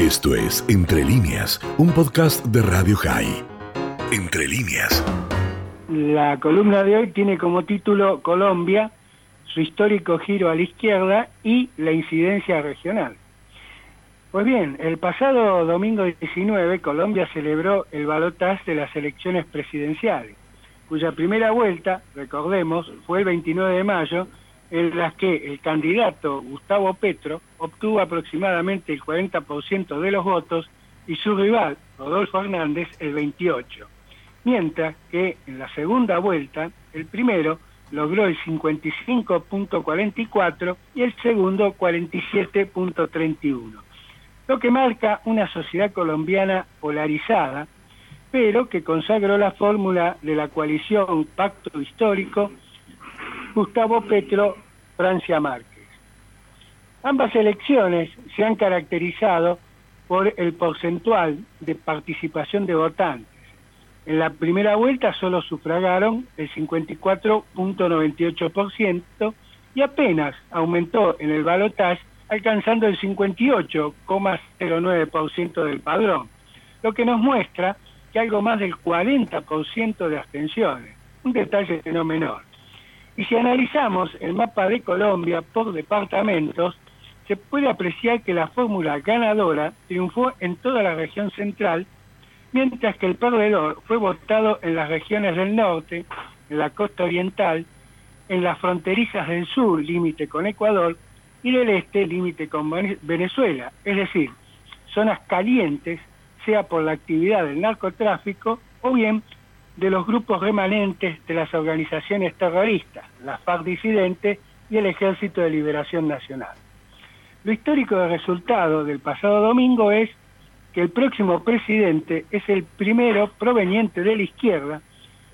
Esto es Entre líneas, un podcast de Radio High. Entre líneas. La columna de hoy tiene como título Colombia, su histórico giro a la izquierda y la incidencia regional. Pues bien, el pasado domingo 19 Colombia celebró el balotaje de las elecciones presidenciales, cuya primera vuelta, recordemos, fue el 29 de mayo en las que el candidato Gustavo Petro obtuvo aproximadamente el 40% de los votos y su rival, Rodolfo Hernández, el 28%. Mientras que en la segunda vuelta, el primero logró el 55.44 y el segundo 47.31, lo que marca una sociedad colombiana polarizada, pero que consagró la fórmula de la coalición Pacto Histórico Gustavo Petro, Francia Márquez. Ambas elecciones se han caracterizado por el porcentual de participación de votantes. En la primera vuelta solo sufragaron el 54.98% y apenas aumentó en el balotaje alcanzando el 58,09% del padrón, lo que nos muestra que algo más del 40% de abstenciones, un detalle no menor. Y si analizamos el mapa de Colombia por departamentos, se puede apreciar que la fórmula ganadora triunfó en toda la región central, mientras que el perdedor fue votado en las regiones del norte, en la costa oriental, en las fronterizas del sur, límite con Ecuador, y del este, límite con Venezuela, es decir, zonas calientes, sea por la actividad del narcotráfico o bien de los grupos remanentes de las organizaciones terroristas, las FARC disidentes y el Ejército de Liberación Nacional. Lo histórico del resultado del pasado domingo es que el próximo presidente es el primero proveniente de la izquierda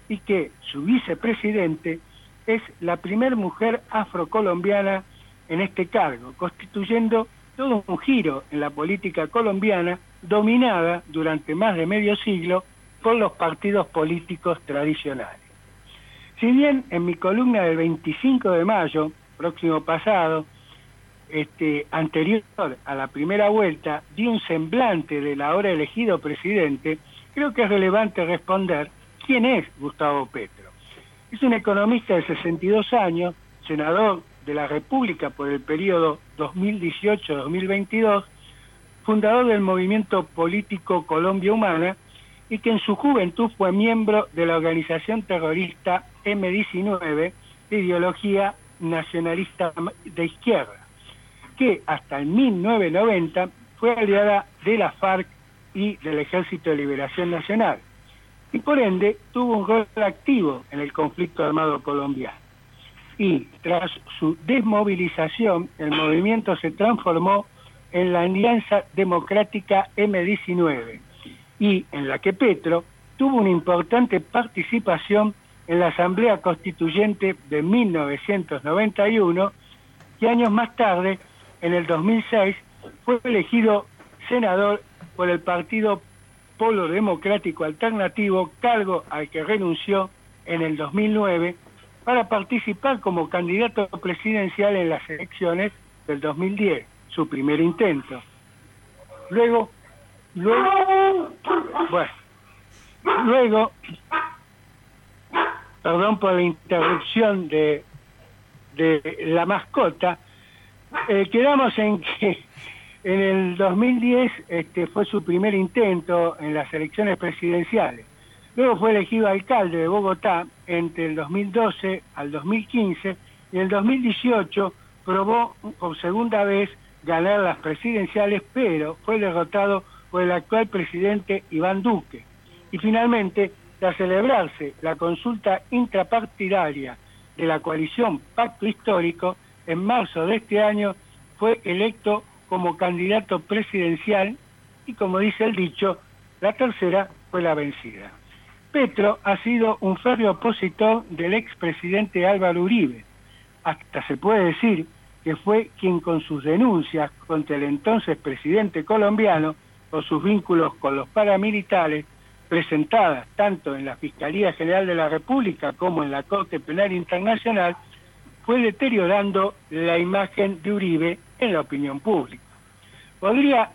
y que su vicepresidente es la primera mujer afrocolombiana en este cargo, constituyendo todo un giro en la política colombiana dominada durante más de medio siglo con los partidos políticos tradicionales. Si bien en mi columna del 25 de mayo, próximo pasado, este, anterior a la primera vuelta, di un semblante del ahora elegido presidente, creo que es relevante responder quién es Gustavo Petro. Es un economista de 62 años, senador de la República por el periodo 2018-2022, fundador del movimiento político Colombia Humana y que en su juventud fue miembro de la organización terrorista M19 de ideología nacionalista de izquierda, que hasta el 1990 fue aliada de la FARC y del Ejército de Liberación Nacional, y por ende tuvo un rol activo en el conflicto armado colombiano. Y tras su desmovilización, el movimiento se transformó en la Alianza Democrática M19, y en la que Petro tuvo una importante participación en la Asamblea Constituyente de 1991 y años más tarde, en el 2006, fue elegido senador por el Partido Polo Democrático Alternativo, cargo al que renunció en el 2009 para participar como candidato presidencial en las elecciones del 2010, su primer intento. Luego Luego, bueno, luego, perdón por la interrupción de, de la mascota, eh, quedamos en que en el 2010 este, fue su primer intento en las elecciones presidenciales. Luego fue elegido alcalde de Bogotá entre el 2012 al 2015 y en el 2018 probó por segunda vez ganar las presidenciales, pero fue derrotado por el actual presidente Iván Duque. Y finalmente, tras celebrarse la consulta intrapartidaria de la coalición Pacto Histórico, en marzo de este año fue electo como candidato presidencial y como dice el dicho, la tercera fue la vencida. Petro ha sido un férreo opositor del expresidente Álvaro Uribe. Hasta se puede decir que fue quien con sus denuncias contra el entonces presidente colombiano por sus vínculos con los paramilitares, presentadas tanto en la Fiscalía General de la República como en la Corte Penal Internacional, fue deteriorando la imagen de Uribe en la opinión pública. Podría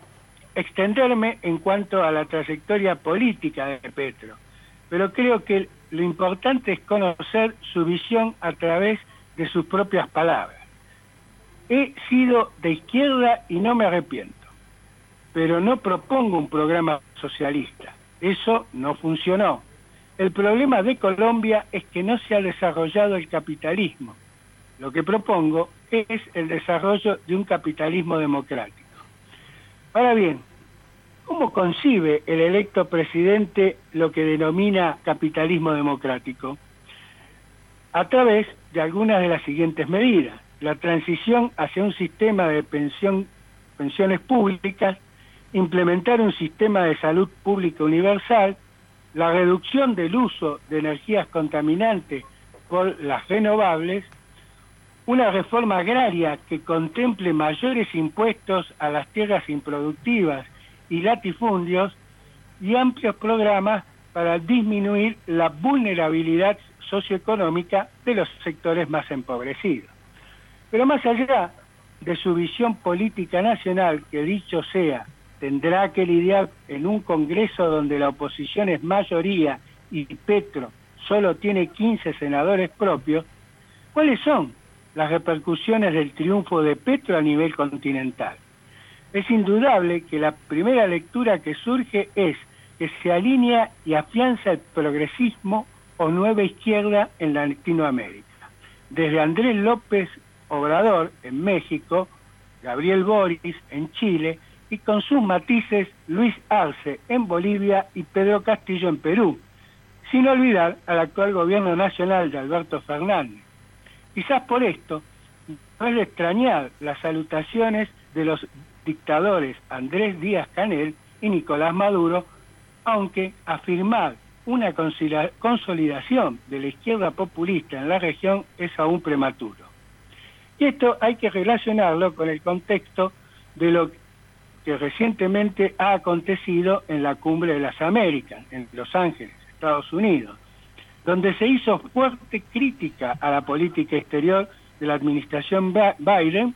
extenderme en cuanto a la trayectoria política de Petro, pero creo que lo importante es conocer su visión a través de sus propias palabras. He sido de izquierda y no me arrepiento, pero no propongo un programa socialista. Eso no funcionó. El problema de Colombia es que no se ha desarrollado el capitalismo. Lo que propongo es el desarrollo de un capitalismo democrático. Ahora bien, ¿cómo concibe el electo presidente lo que denomina capitalismo democrático? A través de algunas de las siguientes medidas. La transición hacia un sistema de pensión, pensiones públicas, implementar un sistema de salud pública universal, la reducción del uso de energías contaminantes por las renovables, una reforma agraria que contemple mayores impuestos a las tierras improductivas y latifundios y amplios programas para disminuir la vulnerabilidad socioeconómica de los sectores más empobrecidos. Pero más allá de su visión política nacional, que dicho sea, tendrá que lidiar en un Congreso donde la oposición es mayoría y Petro solo tiene 15 senadores propios, ¿cuáles son las repercusiones del triunfo de Petro a nivel continental? Es indudable que la primera lectura que surge es que se alinea y afianza el progresismo o nueva izquierda en Latinoamérica. Desde Andrés López Obrador en México, Gabriel Boris en Chile, y con sus matices Luis Arce en Bolivia y Pedro Castillo en Perú, sin olvidar al actual gobierno nacional de Alberto Fernández. Quizás por esto no es de extrañar las salutaciones de los dictadores Andrés Díaz Canel y Nicolás Maduro, aunque afirmar una consolidación de la izquierda populista en la región es aún prematuro. Y esto hay que relacionarlo con el contexto de lo que recientemente ha acontecido en la Cumbre de las Américas, en Los Ángeles, Estados Unidos, donde se hizo fuerte crítica a la política exterior de la administración Biden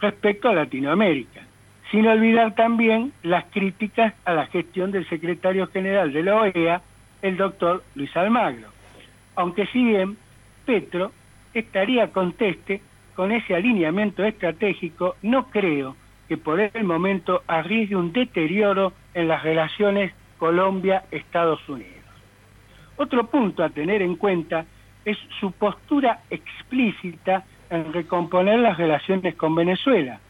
respecto a Latinoamérica, sin olvidar también las críticas a la gestión del secretario general de la OEA, el doctor Luis Almagro. Aunque si bien Petro estaría conteste con ese alineamiento estratégico, no creo que por el momento arriesgue un deterioro en las relaciones Colombia-Estados Unidos. Otro punto a tener en cuenta es su postura explícita en recomponer las relaciones con Venezuela,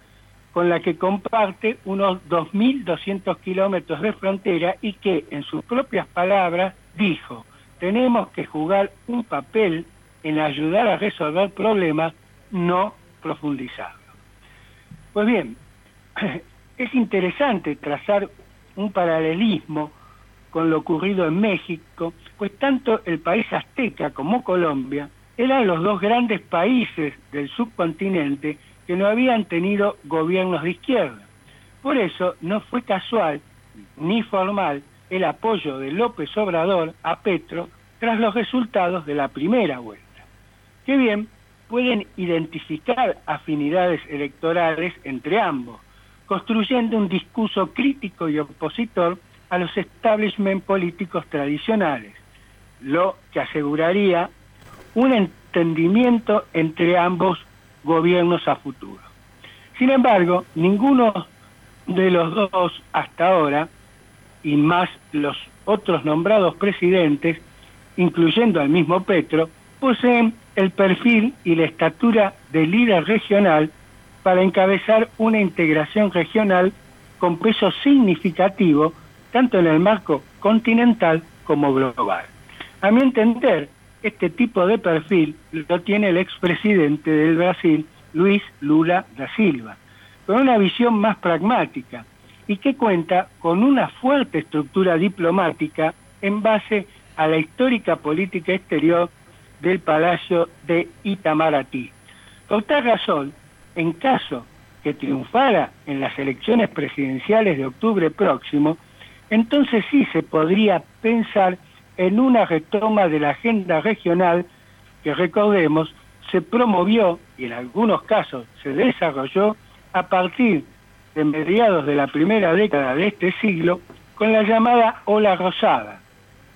con la que comparte unos 2.200 kilómetros de frontera y que, en sus propias palabras, dijo, tenemos que jugar un papel en ayudar a resolver problemas, no profundizarlo. Pues bien, es interesante trazar un paralelismo con lo ocurrido en México, pues tanto el país azteca como Colombia eran los dos grandes países del subcontinente que no habían tenido gobiernos de izquierda. Por eso no fue casual ni formal el apoyo de López Obrador a Petro tras los resultados de la primera vuelta. Que bien, pueden identificar afinidades electorales entre ambos, construyendo un discurso crítico y opositor a los establishment políticos tradicionales, lo que aseguraría un entendimiento entre ambos gobiernos a futuro. Sin embargo, ninguno de los dos hasta ahora, y más los otros nombrados presidentes, incluyendo al mismo Petro, poseen el perfil y la estatura de líder regional para encabezar una integración regional con peso significativo tanto en el marco continental como global. A mi entender, este tipo de perfil lo tiene el expresidente del Brasil, Luis Lula da Silva, con una visión más pragmática y que cuenta con una fuerte estructura diplomática en base a la histórica política exterior del Palacio de Itamaraty. Por tal razón, en caso que triunfara en las elecciones presidenciales de octubre próximo, entonces sí se podría pensar en una retoma de la agenda regional que recordemos se promovió y en algunos casos se desarrolló a partir de mediados de la primera década de este siglo con la llamada ola rosada,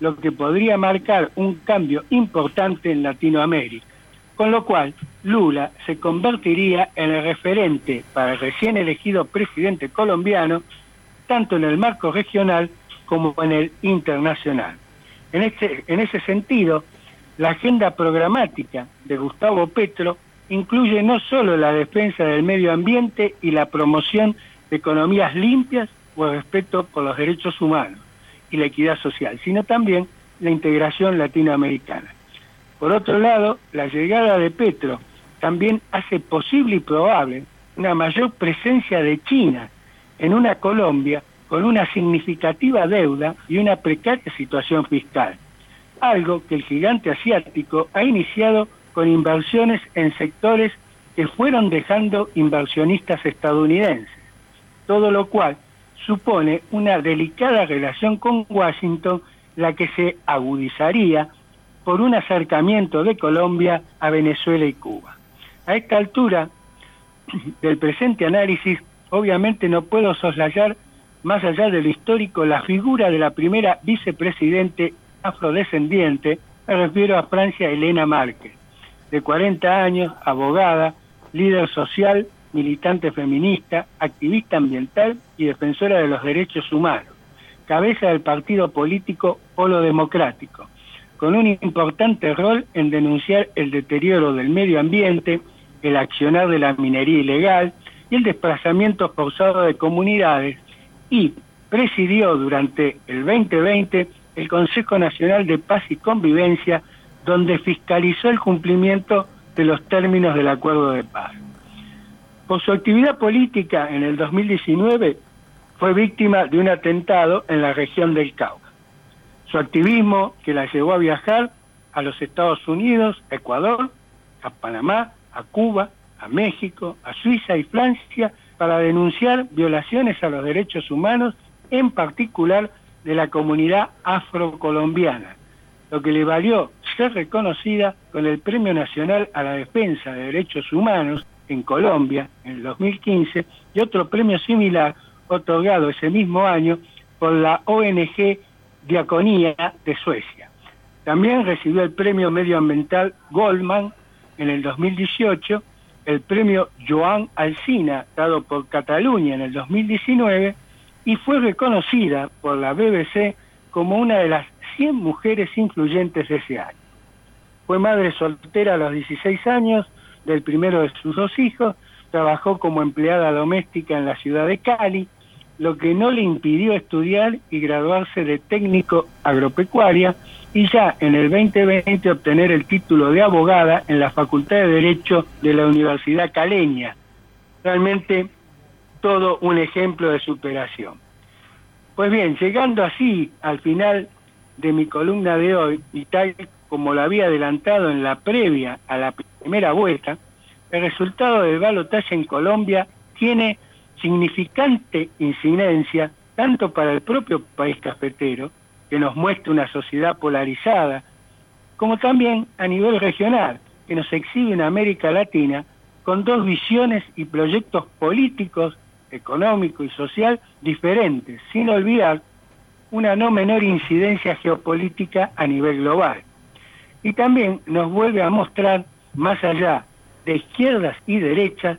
lo que podría marcar un cambio importante en Latinoamérica, con lo cual Lula se convertiría en el referente para el recién elegido presidente colombiano, tanto en el marco regional como en el internacional. En, este, en ese sentido, la agenda programática de Gustavo Petro incluye no solo la defensa del medio ambiente y la promoción de economías limpias o el respeto por los derechos humanos y la equidad social, sino también la integración latinoamericana. Por otro lado, la llegada de Petro también hace posible y probable una mayor presencia de China en una Colombia con una significativa deuda y una precaria situación fiscal, algo que el gigante asiático ha iniciado con inversiones en sectores que fueron dejando inversionistas estadounidenses, todo lo cual supone una delicada relación con Washington, la que se agudizaría por un acercamiento de Colombia a Venezuela y Cuba. A esta altura del presente análisis, obviamente no puedo soslayar, más allá de lo histórico, la figura de la primera vicepresidente afrodescendiente, me refiero a Francia Elena Márquez, de 40 años, abogada, líder social, militante feminista, activista ambiental y defensora de los derechos humanos, cabeza del partido político Polo Democrático, con un importante rol en denunciar el deterioro del medio ambiente, el accionar de la minería ilegal y el desplazamiento forzado de comunidades y presidió durante el 2020 el Consejo Nacional de Paz y Convivencia, donde fiscalizó el cumplimiento de los términos del acuerdo de paz. Por su actividad política en el 2019 fue víctima de un atentado en la región del Cauca. Su activismo que la llevó a viajar a los Estados Unidos, a Ecuador, a Panamá, a Cuba, a México, a Suiza y Francia para denunciar violaciones a los derechos humanos, en particular de la comunidad afrocolombiana, lo que le valió ser reconocida con el Premio Nacional a la Defensa de Derechos Humanos en Colombia en el 2015 y otro premio similar otorgado ese mismo año por la ONG Diaconía de Suecia. También recibió el premio medioambiental Goldman en el 2018, el premio Joan Alsina dado por Cataluña en el 2019 y fue reconocida por la BBC como una de las 100 mujeres influyentes de ese año. Fue madre soltera a los 16 años del primero de sus dos hijos, trabajó como empleada doméstica en la ciudad de Cali, lo que no le impidió estudiar y graduarse de técnico agropecuaria y ya en el 2020 obtener el título de abogada en la Facultad de Derecho de la Universidad Caleña. Realmente todo un ejemplo de superación. Pues bien, llegando así al final de mi columna de hoy, y tal como lo había adelantado en la previa a la primera vuelta, el resultado del balotaje en Colombia tiene significante incidencia tanto para el propio país cafetero, que nos muestra una sociedad polarizada, como también a nivel regional, que nos exhibe en América Latina con dos visiones y proyectos políticos económico y social diferentes, sin olvidar una no menor incidencia geopolítica a nivel global. Y también nos vuelve a mostrar, más allá de izquierdas y derechas,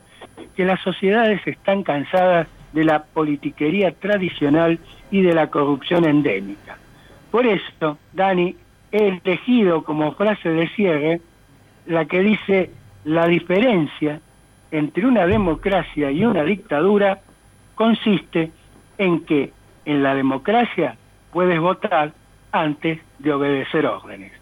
que las sociedades están cansadas de la politiquería tradicional y de la corrupción endémica. Por eso, Dani, he elegido como frase de cierre la que dice la diferencia entre una democracia y una dictadura consiste en que en la democracia puedes votar antes de obedecer órdenes.